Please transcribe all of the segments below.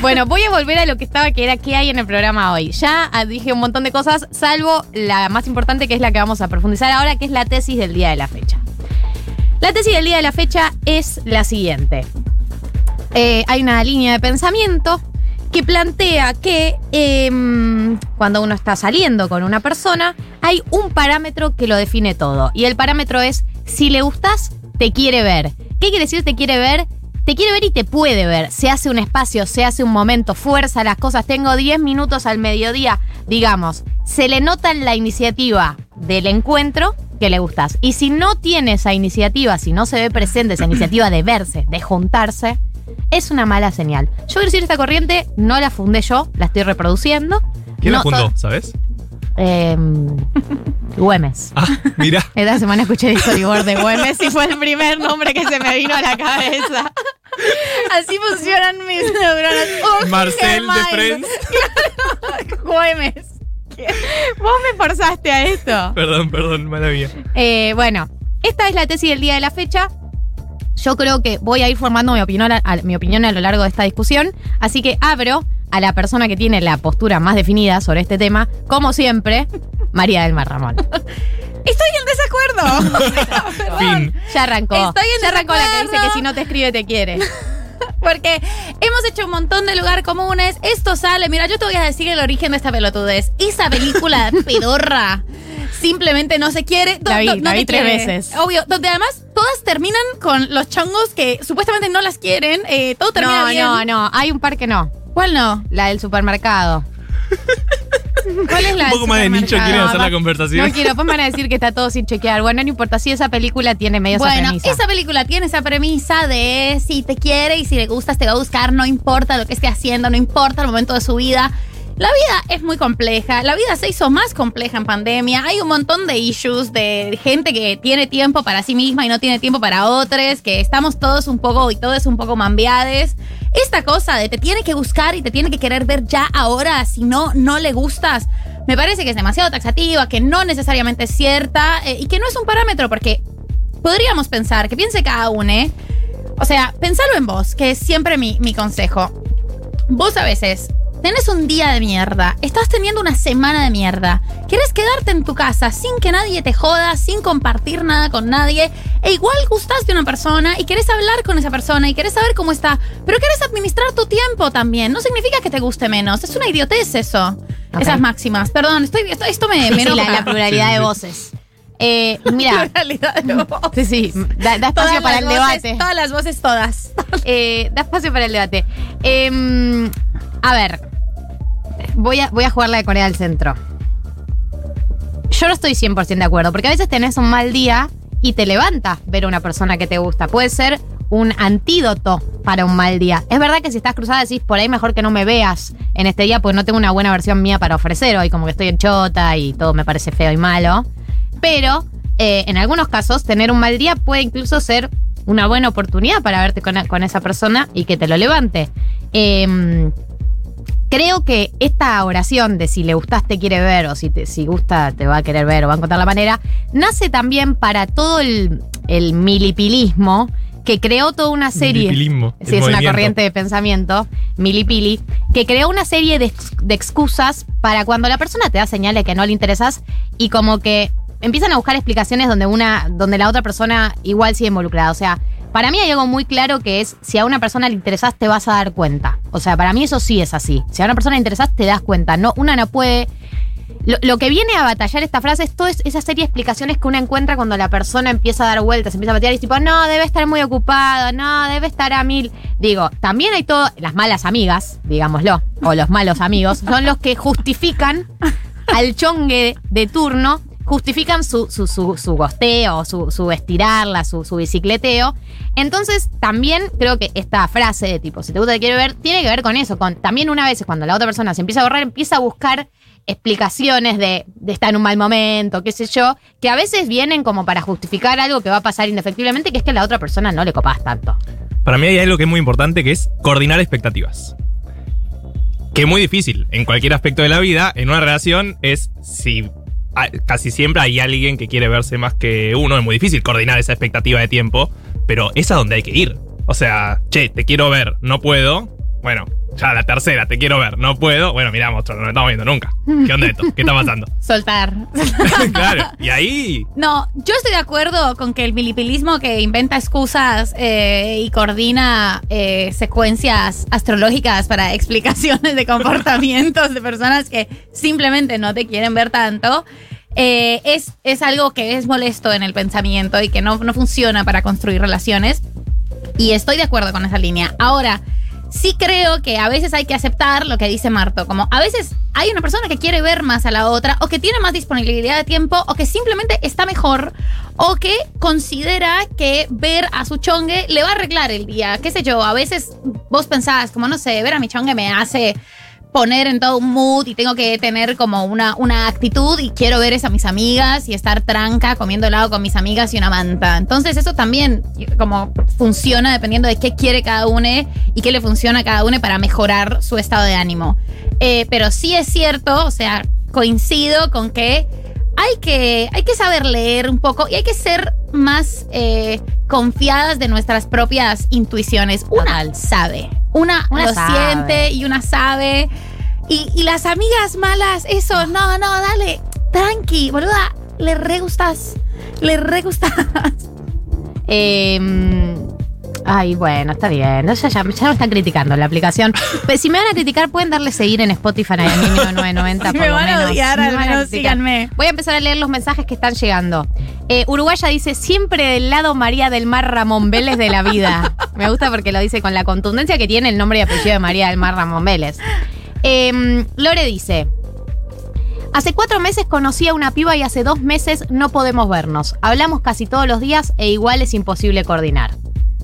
Bueno, voy a volver a lo que estaba, que era qué hay en el programa hoy. Ya ah, dije un montón de cosas, salvo la más importante, que es la que vamos a profundizar ahora, que es la tesis del día de la fecha. La tesis del día de la fecha es la siguiente. Eh, hay una línea de pensamiento que plantea que em, cuando uno está saliendo con una persona, hay un parámetro que lo define todo. Y el parámetro es, si le gustas, te quiere ver. ¿Qué quiere decir te quiere ver? Te quiere ver y te puede ver. Se hace un espacio, se hace un momento, fuerza las cosas. Tengo 10 minutos al mediodía, digamos. Se le nota en la iniciativa del encuentro que le gustas. Y si no tiene esa iniciativa, si no se ve presente esa iniciativa de verse, de juntarse, es una mala señal. Yo quiero decir, esta corriente no la fundé yo, la estoy reproduciendo. ¿Quién la fundó, sabes? Em, Güemes. Ah, mira. Esta semana escuché storyboard de Güemes y fue el primer nombre que se me vino a la cabeza. Así funcionan mis neuronas. Ugh, Marcel de Friends. Güemes. Vos me forzaste a esto. Perdón, perdón, mala mía. Eh, bueno, esta es la tesis del día de la fecha. Yo creo que voy a ir formando mi opinión, a, a- mi opinión a lo largo de esta discusión. Así que abro a la persona que tiene la postura más definida sobre este tema, como siempre, María del Mar Ramón. Estoy en desacuerdo. Fin. Ya arrancó. Estoy en ya arrancó la que dice que si no te escribe te quiere. Porque hemos hecho un montón de lugar comunes. Esto sale. Mira, yo te voy a decir el origen de esta pelotudez. Esa película pedorra. Simplemente no se quiere. La vi, no la te vi tres quiere. veces. Obvio. Donde además todas terminan con los chongos que supuestamente no las quieren. Eh, todo termina No, bien. no, no. Hay un par que no. ¿Cuál no? La del supermercado. ¿Cuál es la Un del poco más de nicho supermercado? quieren hacer la conversación. No quiero, pues me van a decir que está todo sin chequear. Bueno, no importa. Si esa película tiene medio esa Bueno, premisa. esa película tiene esa premisa de si te quiere y si le gustas te va a buscar, no importa lo que esté haciendo, no importa el momento de su vida. La vida es muy compleja, la vida se hizo más compleja en pandemia, hay un montón de issues de gente que tiene tiempo para sí misma y no tiene tiempo para otros, que estamos todos un poco y todos un poco mambiades. Esta cosa de te tiene que buscar y te tiene que querer ver ya ahora, si no, no le gustas, me parece que es demasiado taxativa, que no necesariamente es cierta eh, y que no es un parámetro porque podríamos pensar, que piense cada uno, ¿eh? O sea, pensalo en vos, que es siempre mi, mi consejo. Vos a veces tenés un día de mierda, estás teniendo una semana de mierda, querés quedarte en tu casa sin que nadie te joda, sin compartir nada con nadie, e igual gustás de una persona y querés hablar con esa persona y querés saber cómo está, pero querés administrar tu tiempo también. No significa que te guste menos, es una idiotez eso. Esas máximas. Perdón, estoy, esto, esto me, Sí, me sí, la, pluralidad Sí, de voces. Eh, mira, Pluralidad de voz. sí, sí, da, da espacio Todas para el voces, debate. Todas las voces, todas. Eh, da espacio para el debate. Em, a ver, voy a, voy a jugar la de Corea del Centro. Yo no estoy 100% de acuerdo, porque a veces tenés un mal día y te levanta ver a una persona que te gusta. Puede ser un antídoto para un mal día. Es verdad que si estás cruzada decís, por ahí mejor que no me veas en este día, porque no tengo una buena versión mía para ofrecer hoy, como que estoy en chota y todo me parece feo y malo. Pero eh, en algunos casos, tener un mal día puede incluso ser una buena oportunidad para verte con, con esa persona y que te lo levante. Em, creo que esta oración de si le gustas te quiere ver o si, te, si gusta te va a querer ver o va a encontrar la manera, nace también para todo el, el milipilismo que creó toda una serie. Sí, es una corriente de pensamiento, milipili, que creó una serie de, de excusas para cuando la persona te da señales que no le interesas y como que empiezan a buscar explicaciones donde una, donde la otra persona igual sigue involucrada. O sea, para mí hay algo muy claro que es si a una persona le interesás te vas a dar cuenta. O sea, para mí eso sí es así. Si a una persona le interesás te das cuenta. No, una no puede. Lo, que viene a batallar esta frase es toda es- esa serie de explicaciones que uno encuentra cuando la persona empieza a dar vueltas, empieza a batear y es tipo, no, debe estar muy ocupado, no, debe estar a mil. Digo, también hay todo, las malas amigas, digámoslo, o los malos amigos, son los que justifican al chongue de turno, justifican su, su, su, su gosteo, su, su estirarla, su, su bicicleteo. Entonces, también creo que esta frase de tipo, si te gusta, te quiero ver, tiene que ver con eso, con también una vez cuando la otra persona se empieza a borrar, empieza a buscar explicaciones de, de estar en un mal momento, qué sé yo, que a veces vienen como para justificar algo que va a pasar indefectiblemente, que es que a la otra persona no le copas tanto. Para mí hay algo que es muy importante que es coordinar expectativas. Que es muy difícil en cualquier aspecto de la vida. En una relación es si casi siempre hay alguien que quiere verse más que uno. Es muy difícil coordinar esa expectativa de tiempo, pero es a donde hay que ir. O sea, che, te quiero ver, no puedo. Bueno, ya la tercera, te quiero ver. No puedo. Bueno, mira, monstruo, no nos estamos viendo nunca. ¿Qué onda esto? ¿Qué está pasando? Soltar. claro. Y ahí. No, yo estoy de acuerdo con que el milipilismo que inventa excusas eh, y coordina eh, secuencias astrológicas para explicaciones de comportamientos de personas que simplemente no te quieren ver tanto. eh, es, es algo que es molesto en el pensamiento y que no, no funciona para construir relaciones. Y estoy de acuerdo con esa línea. Ahora, sí creo que a veces hay que aceptar lo que dice Marto. Como a veces hay una persona que quiere ver más a la otra, o que tiene más disponibilidad de tiempo, o que simplemente está mejor, o que considera que ver a su chongue le va a arreglar el día. Qué sé yo, a veces vos pensás, como no sé, ver a mi chongue me hace poner en todo un mood y tengo que tener como una, una actitud y quiero ver eso a mis amigas y estar tranca comiendo helado con mis amigas y una manta. Entonces eso también como funciona dependiendo de qué quiere cada uno y qué le funciona a cada uno para mejorar su estado de ánimo. Eh, pero sí es cierto, o sea, coincido con que hay que, hay que saber leer un poco y hay que ser más eh, confiadas de nuestras propias intuiciones. Una sabe, una, Una lo sabe. siente y una sabe. Y, y las amigas malas, eso, no, no, dale, tranqui, boluda, le re gustas, le re gustas. Eh, ay, bueno, está bien. Ya, ya, ya me están criticando la aplicación. Pero si me van a criticar, pueden darle seguir en Spotify a mí 1990 Si por me lo van a odiar, al menos síganme. Voy a empezar a leer los mensajes que están llegando. Eh, Uruguaya dice, siempre del lado María del Mar Ramón Vélez de la vida. Me gusta porque lo dice con la contundencia que tiene el nombre y apellido de María del Mar Ramón Vélez. Eh, Lore dice, Hace cuatro meses conocí a una piba y hace dos meses no podemos vernos. Hablamos casi todos los días e igual es imposible coordinar.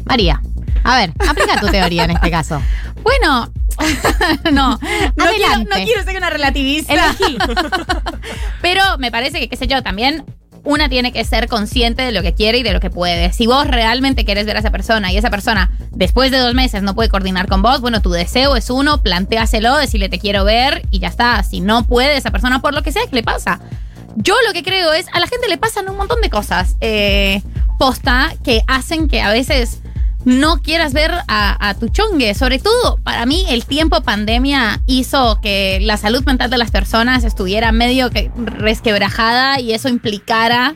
María, a ver, aplica tu teoría en este caso. Bueno, no, no quiero, no quiero ser una relativista. Elegí. Pero me parece que, qué sé yo, también una tiene que ser consciente de lo que quiere y de lo que puede. Si vos realmente querés ver a esa persona y esa persona después de dos meses no puede coordinar con vos, bueno, tu deseo es uno, planteáselo, decirle te quiero ver y ya está. Si no puede esa persona por lo que sea, ¿qué le pasa? Yo lo que creo es, a la gente le pasan un montón de cosas eh, posta que hacen que a veces no quieras ver a, tu chongue. Sobre todo, para mí, el tiempo pandemia hizo que la salud mental de las personas estuviera medio que resquebrajada y eso implicara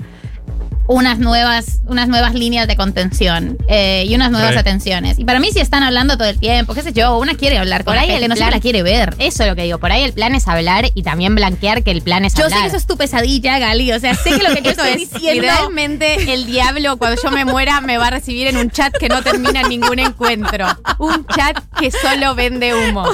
unas nuevas, unas nuevas líneas de contención eh, y unas nuevas atenciones. Y para mí, si están hablando todo el tiempo, qué sé yo, una quiere hablar con Por la ahí el no plan- se la quiere ver. Eso es lo que digo. Por ahí el plan es hablar y también blanquear que el plan es Yo hablar. sé que eso es tu pesadilla, Gali. O sea, sé que lo que yo estoy es, diciendo. Idealmente, el diablo, cuando yo me muera, me va a recibir en un chat que no termina en ningún encuentro. Un chat que solo vende humo.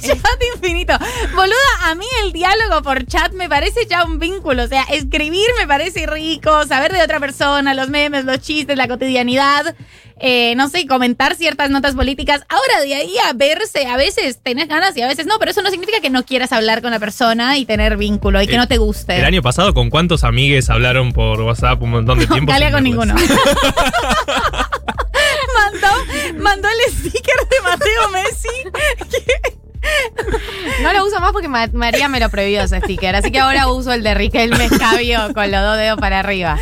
chat infinito. Boluda, a mí el diálogo por chat me parece ya un vínculo. O sea, escribir me parece rico, saber de otra persona, los memes, los chistes, la cotidianidad. eh, no sé, comentar ciertas notas políticas. Ahora de ahí a verse, a veces tenés ganas y a veces no, pero eso no significa que no quieras hablar con la persona y tener vínculo y que El- no te guste. El año pasado, ¿con cuántos amigues hablaron por WhatsApp un montón de tiempo? Galia sin con ninguno. mandó, mandó el sticker de Mateo Messi. No lo uso más porque Ma- María me lo prohibió ese sticker. Así que ahora uso el de Riquelme Escabio con los dos dedos para arriba.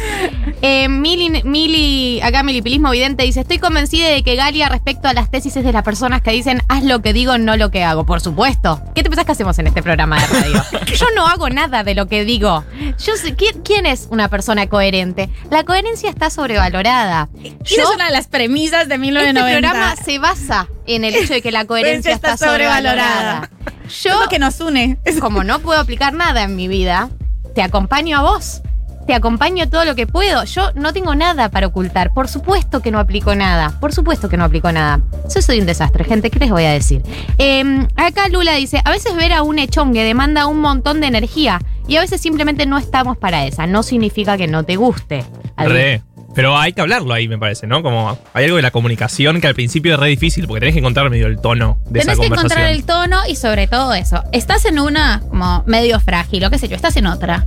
Eh, Mili, Mili, acá Milipilismo Vidente dice: Estoy convencida de que Galia, respecto a las tesis es de las personas que dicen haz lo que digo, no lo que hago. Por supuesto. ¿Qué te pensás que hacemos en este programa de radio? Yo no hago nada de lo que digo. Yo sé, ¿quién, quién es una persona coherente? La coherencia está sobrevalorada. Esa Yo, es una de las premisas de este 1990. programa se basa en el hecho de que la coherencia está está sobrevalorada. Es Yo lo que nos une. Como no puedo aplicar nada en mi vida, te acompaño a vos. Te acompaño todo lo que puedo. Yo no tengo nada para ocultar. Por supuesto que no aplico nada. Por supuesto que no aplico nada. Yo soy un desastre, gente. ¿Qué les voy a decir? Eh, acá Lula dice: A veces ver a un echongue demanda un montón de energía. Y a veces simplemente no estamos para esa. No significa que no te guste. Re. Pero hay que hablarlo ahí, me parece, ¿no? Como hay algo de la comunicación que al principio es re difícil porque tenés que encontrar medio el tono de Tenés esa que conversación. encontrar el tono y sobre todo eso. Estás en una como medio frágil, o qué sé yo, estás en otra.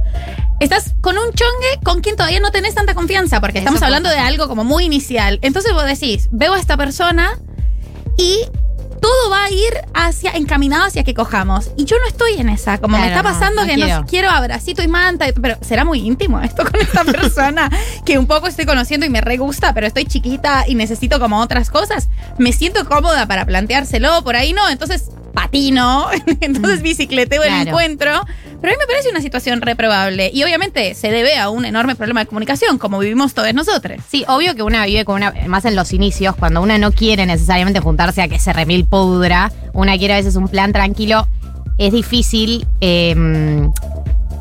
Estás con un chongue con quien todavía no tenés tanta confianza, porque Eso estamos pasa. hablando de algo como muy inicial. Entonces vos decís, veo a esta persona y todo va a ir hacia, encaminado hacia que cojamos. Y yo no estoy en esa. Como me Claro, está no, pasando no que quiero. no quiero abracito y manta, pero será muy íntimo esto con esta persona que un poco estoy conociendo y me re gusta, pero estoy chiquita y necesito como otras cosas. Me siento cómoda para planteárselo, por ahí no. Entonces patino, entonces bicicleteo el Claro. encuentro. Pero a mí me parece una situación reprobable. Y obviamente se debe a un enorme problema de comunicación, como vivimos todos nosotros. Sí, obvio que una vive con una, más en los inicios, cuando una no quiere necesariamente juntarse a que se remil pudra, una quiere a veces un plan tranquilo, es difícil eh,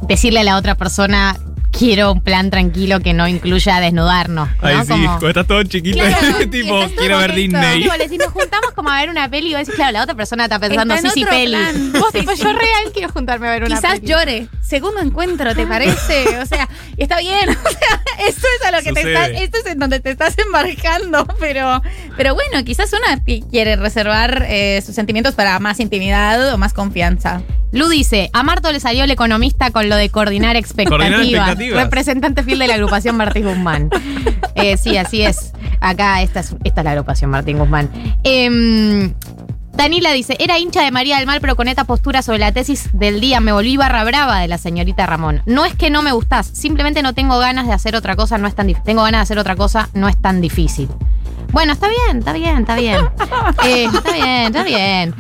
decirle a la otra persona, quiero un plan tranquilo que no incluya desnudarnos. ¿no? Ay, sí, Como- cuando estás todo chiquito, Claro, tipo, estás todo quiero ver. Disney. Tipo, le- si nos juntamos como a ver una peli, y vos decís, claro, la otra persona está pensando, Está sí, sí, peli. plan. Vos, Sí, tipo, sí. yo real quiero juntarme a ver una Quizás peli. llore. Segundo encuentro, ¿te parece? O sea, está bien. O sea, esto es a lo que te estás, esto es en donde te estás embarcando, pero, pero bueno, quizás una qui- quiere reservar eh, sus sentimientos para más intimidad o más confianza. Lu dice, a Marto le salió el economista con lo de coordinar expectativas. Coordinar expectativas. Representante fiel de la agrupación Martín Guzmán. Eh, sí, así es. Acá esta es, esta es la agrupación Martín Guzmán. Em, Danila dice, era hincha de María del Mar, pero con esta postura sobre la tesis del día me volví barra brava de la señorita Ramón. No es que no me gustás, simplemente no tengo ganas de hacer otra cosa, no es tan difícil. Tengo ganas de hacer otra cosa, no es tan difícil. Bueno, está bien, está bien, está bien. Eh, está bien, está bien.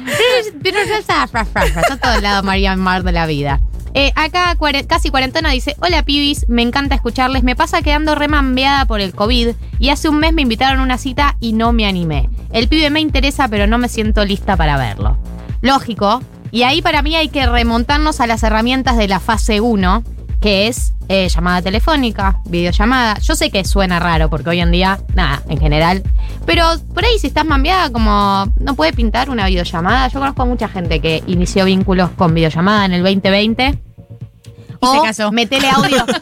Pero ya está, fra, fra, fra, está a todo el lado María Mar de la vida. Eh, acá casi cuarentena dice, hola pibis, me encanta escucharles, me pasa quedando remambeada por el COVID y hace un mes me invitaron a una cita y no me animé. El pibe me interesa pero no me siento lista para verlo. Lógico, y ahí para mí hay que remontarnos a las herramientas de la fase 1, que es eh, llamada telefónica, videollamada. Yo sé que suena raro porque hoy en día, nada, en general. Pero por ahí si estás mambeada, como no puede pintar una videollamada. Yo conozco a mucha gente que inició vínculos con videollamada en el 2020. Y se O casó. Metele audio.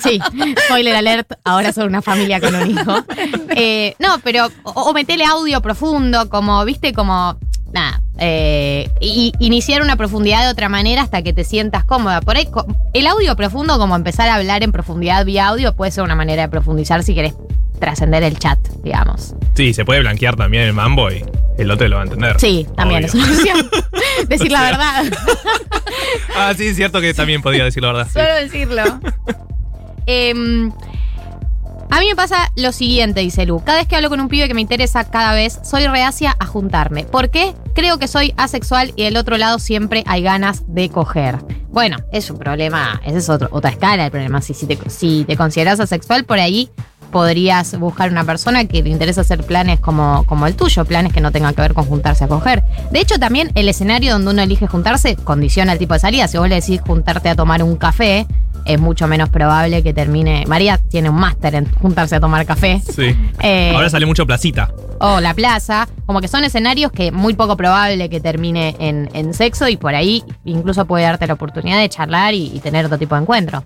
Sí, spoiler alert, ahora son una familia con un hijo. Eh, no, pero, o, o metele audio profundo, como, viste, como, nada, eh, y, iniciar una profundidad de otra manera hasta que te sientas cómoda. Por ahí, el audio profundo, como empezar a hablar en profundidad vía audio, puede ser una manera de profundizar si querés trascender el chat, digamos. Sí, se puede blanquear también el mambo y el otro lo va a entender. Sí, también Obvio. es una opción. Decir la verdad. Ah, sí, es cierto que también podía decir la verdad. sí. Suelo decirlo. Em, a mí me pasa lo siguiente, dice Lu. Cada vez que hablo con un pibe que me interesa cada vez, soy reacia a juntarme. ¿Por qué? Creo que soy asexual y del otro lado siempre hay ganas de coger. Bueno, es un problema, esa es otro- otra escala del problema. Si, si, te, si te consideras asexual, por ahí podrías buscar una persona que le interesa hacer planes como, como el tuyo, planes que no tengan que ver con juntarse a coger. De hecho, también el escenario donde uno elige juntarse condiciona el tipo de salida. Si vos le decís juntarte a tomar un café, es mucho menos probable que termine. María tiene un máster en juntarse a tomar café. Sí. Eh, Ahora sale mucho placita. o la plaza, como que son escenarios que muy poco probable que termine en, en sexo y por ahí incluso puede darte la oportunidad de charlar y, y tener otro tipo de encuentro.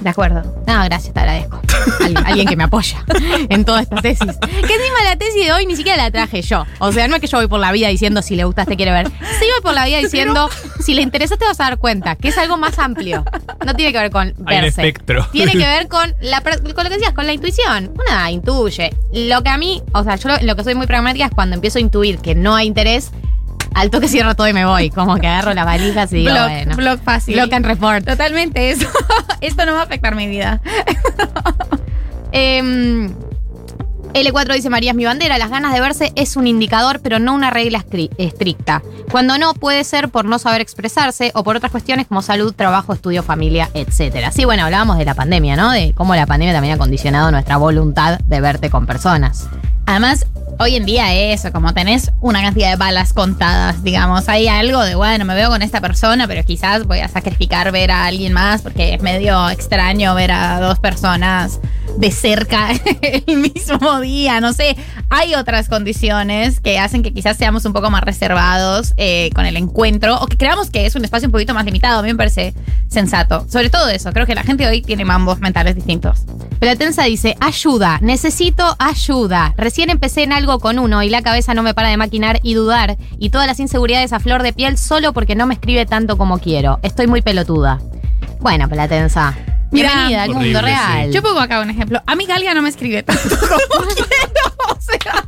De acuerdo. No, gracias, te agradezco. Alguien, alguien que me apoya en toda esta tesis. Que encima la tesis de hoy ni siquiera la traje yo. O sea, no es que yo voy por la vida diciendo si le gustas, te quiere ver. Sí voy por la vida diciendo si le interesa te vas a dar cuenta, que es algo más amplio. No tiene que ver con Hay un verse. espectro. Tiene que ver con, la, con lo que decías, con la intuición. Una intuye. Lo que a mí, o sea, yo lo, lo que soy muy pragmática es cuando empiezo a intuir que no hay interés, al toque cierro todo y me voy. Como que agarro las valijas y digo, Blog, bueno. blog fácil. Block and report. Totalmente eso. Esto no va a afectar mi vida. Em, L4 dice María es mi bandera, las ganas de verse es un indicador, pero no una regla estricta. Cuando no, puede ser por no saber expresarse o por otras cuestiones como salud, trabajo, estudio, familia, etc. Sí, bueno, hablábamos de la pandemia, ¿no? De cómo la pandemia también ha condicionado nuestra voluntad de verte con personas. Además, hoy en día eso, como tenés una cantidad de balas contadas, digamos, hay algo de, bueno, me veo con esta persona, pero quizás voy a sacrificar ver a alguien más porque es medio extraño ver a dos personas de cerca el mismo día, no sé, hay otras condiciones que hacen que quizás seamos un poco más reservados eh, con el encuentro o que creamos que es un espacio un poquito más limitado, a mí me parece sensato. Sobre todo eso, creo que la gente hoy tiene mambos mentales distintos. Platensa dice, ayuda, necesito ayuda. Recién empecé en algo con uno y la cabeza no me para de maquinar y dudar y todas las inseguridades a flor de piel solo porque no me escribe tanto como quiero. Estoy muy pelotuda. Bueno, Platensa, bienvenida al mundo sí. real. Yo pongo acá un ejemplo. A mí Galia no me escribe tanto como quiero. O sea,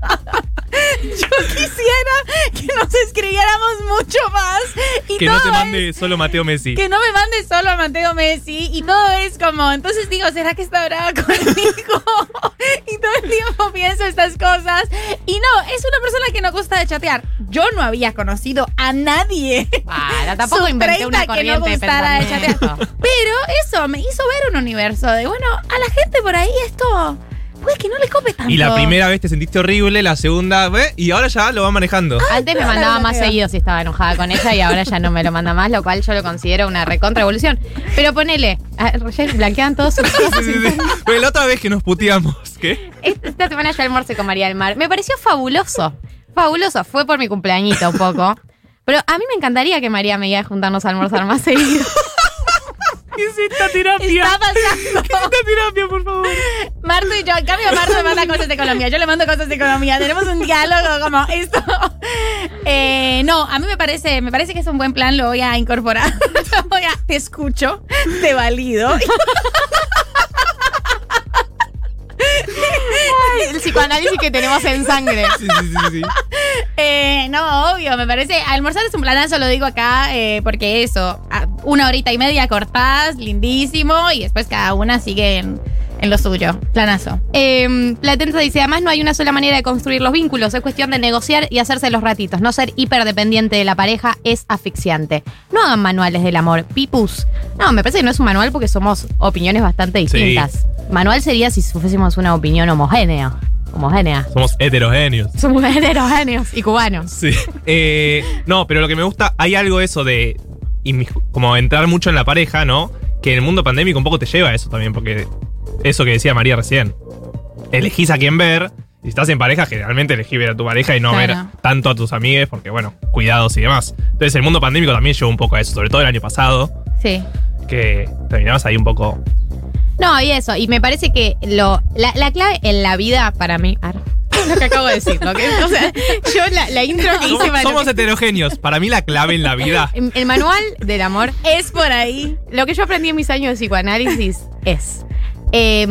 Yo quisiera que nos escribiéramos mucho más. Y Que no te es- mande solo Mateo Messi. que no me mande solo a Mateo Messi y todo es como, entonces digo, ¿será que está brava conmigo? y todo el tiempo pienso estas cosas. Y no, es una persona que no gusta de chatear. Yo no había conocido a nadie. Para, tampoco inventé 30 una que corriente no de gustara de pensamiento. chatear. Pero eso me hizo ver un universo de, bueno, a la gente por ahí esto, pues que no le cope tanto. Y la primera vez te sentiste horrible, la segunda, ¿ve? y ahora ya lo va manejando. Antes me mandaba más seguido si estaba enojada con ella y ahora ya no me lo manda más, lo cual yo lo considero una recontra evolución. Pero ponele, a Roger, blanquean todos sus Sí, sí, sí. Porque la otra vez que nos puteamos, ¿qué? Esta semana yo almorcé con María del Mar. Me pareció fabuloso. Fabuloso. Fue por mi cumpleañito un poco. Pero a mí me encantaría que María me diga de juntarnos a almorzar más seguido. ¿Qué es esta terapia? Está pasando. ¿Qué es esta terapia, por favor? Marto y yo, en cambio Marto me manda cosas de economía, yo le mando cosas de economía, tenemos un diálogo como esto. Eh, no, a mí me parece, me parece que es un buen plan, lo voy a incorporar. Voy a, te escucho, te valido. Psicoanálisis que tenemos en sangre. Sí, sí, sí, sí. Eh, no, obvio, me parece, almorzar es un planazo, lo digo acá, eh, porque eso, a- una horita y media cortás, lindísimo, y después cada una sigue en, en lo suyo. Planazo. Eh, Platense dice, además no hay una sola manera de construir los vínculos, es cuestión de negociar y hacerse los ratitos. No ser hiperdependiente de la pareja es asfixiante. No hagan manuales del amor, pipus. No, me parece que no es un manual porque somos opiniones bastante distintas. Manual sería si fuésemos una opinión homogénea. Homogénea. Somos heterogéneos. Somos heterogéneos y cubanos. Sí. Eh, no, pero lo que me gusta, hay algo eso de como entrar mucho en la pareja, ¿no? Que en el mundo pandémico un poco te lleva a eso también, porque eso que decía María recién. Elegís a quién ver. Y si estás en pareja, generalmente elegís ver a tu pareja y no Claro. ver tanto a tus amigues, porque bueno, cuidados y demás. Entonces el mundo pandémico también llevó un poco a eso, sobre todo el año pasado, Sí. que terminabas ahí un poco. No, y eso. Y me parece que lo, la, la clave en la vida para mí. Ar, lo que acabo de decir. Que, o sea, yo la, la intro que hice Somos, para- somos heterogéneos. Para mí la clave en la vida. El manual del amor Es por ahí. Lo que yo aprendí en mis años de psicoanálisis es eh,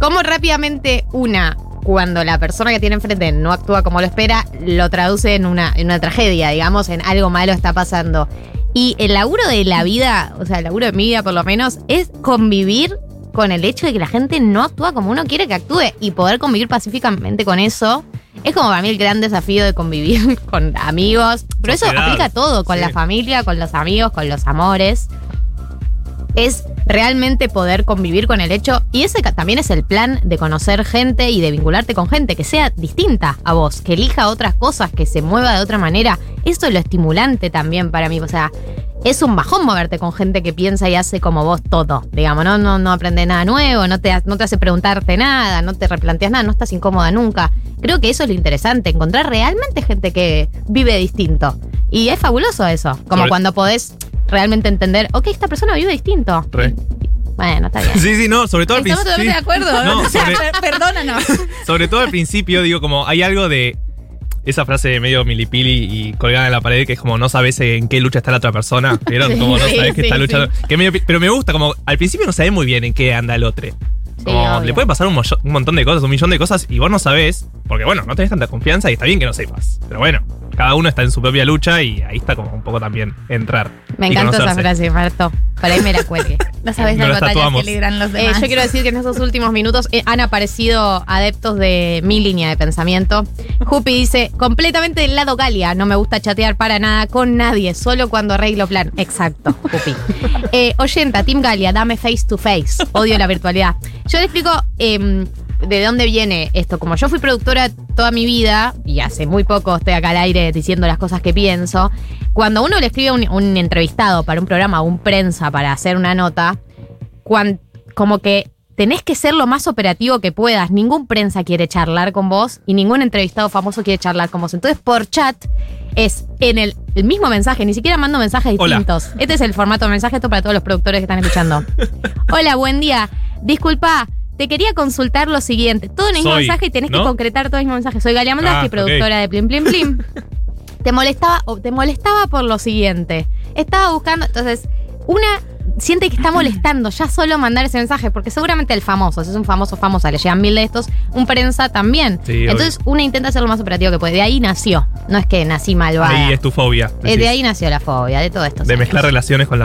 cómo rápidamente una, cuando la persona que tiene enfrente no actúa como lo espera, lo traduce en una, en una tragedia, digamos, en algo malo está pasando. Y el laburo de la vida, o sea, el laburo de mi vida por lo menos, es convivir con el hecho de que la gente no actúa como uno quiere que actúe y poder convivir pacíficamente con eso. Es como para mí el gran desafío de convivir con amigos. Pero eso aplica a todo, con sí. la familia, con los amigos, con los amores es realmente poder convivir con el hecho. Y ese también es el plan de conocer gente y de vincularte con gente que sea distinta a vos, que elija otras cosas, que se mueva de otra manera. Eso es lo estimulante también para mí. O sea, es un bajón moverte con gente que piensa y hace como vos todo. Digamos, no, no, no aprende nada nuevo, no te, no te hace preguntarte nada, no te replanteas nada, no estás incómoda nunca. Creo que eso es lo interesante, encontrar realmente gente que vive distinto. Y es fabuloso eso. Como Sobre- cuando podés realmente entender, ok, esta persona vive distinto. Re. Bueno, está bien. Sí, sí, no, sobre todo al Estamos principio. totalmente de acuerdo. No, o sea, sobre- per- perdónanos. Sobre todo al principio, digo, como hay algo de esa frase medio milipili y colgada en la pared que es como no sabes en qué lucha está la otra persona. ¿Vieron? Como no sí, sabes que sí, está sí. luchando. Que medio pi- pero me gusta, como al principio no sabes muy bien en qué anda el otro. Como le puede pasar un, mollo- un montón de cosas, un millón de cosas, y vos no sabés, porque bueno, no tenés tanta confianza y está bien que no sepas. Pero bueno, cada uno está en su propia lucha y ahí está como un poco también entrar. Me y encantó esa frase, Marto. Por ahí me la cuelgue. No sabes las las batallas tatuamos. que libran los Eh, demás. yo quiero decir que en estos últimos minutos eh, han aparecido adeptos de mi línea de pensamiento. Jupi dice, completamente del lado Galia, no me gusta chatear para nada con nadie, solo cuando arreglo plan. Exacto, Jupi. Eh, oyenta, Team Galia, dame face to face. Odio la virtualidad. Yo le explico em, de dónde viene esto. Como yo fui productora toda mi vida, y hace muy poco estoy acá al aire diciendo las cosas que pienso, cuando uno le escribe a un, un entrevistado para un programa, a un prensa para hacer una nota, cuan- como que tenés que ser lo más operativo que puedas. Ningún prensa quiere charlar con vos y ningún entrevistado famoso quiere charlar con vos. Entonces, por chat es en el, el mismo mensaje, ni siquiera mando mensajes Hola. distintos. Este es el formato de mensaje, esto para todos los productores que están escuchando. Hola, buen día. Disculpa, te quería consultar lo siguiente. Todo en el mismo Soy, mensaje y tenés que concretar todo en el mismo mensaje. Soy Galia Mandaski, Ah, ok. productora de Plim Plim Plim. te molestaba, o te molestaba por lo siguiente. Estaba buscando, entonces, una siente que está molestando ya solo mandar ese mensaje, porque seguramente el famoso, si es un famoso famosa, le llegan mil de estos, un prensa también. Sí, Entonces una intenta ser lo más operativo que puede. De ahí nació. No es que nací malvada. Ahí es tu fobia. Eh, decís, de ahí nació la fobia, de todo esto. de mezclar relaciones con la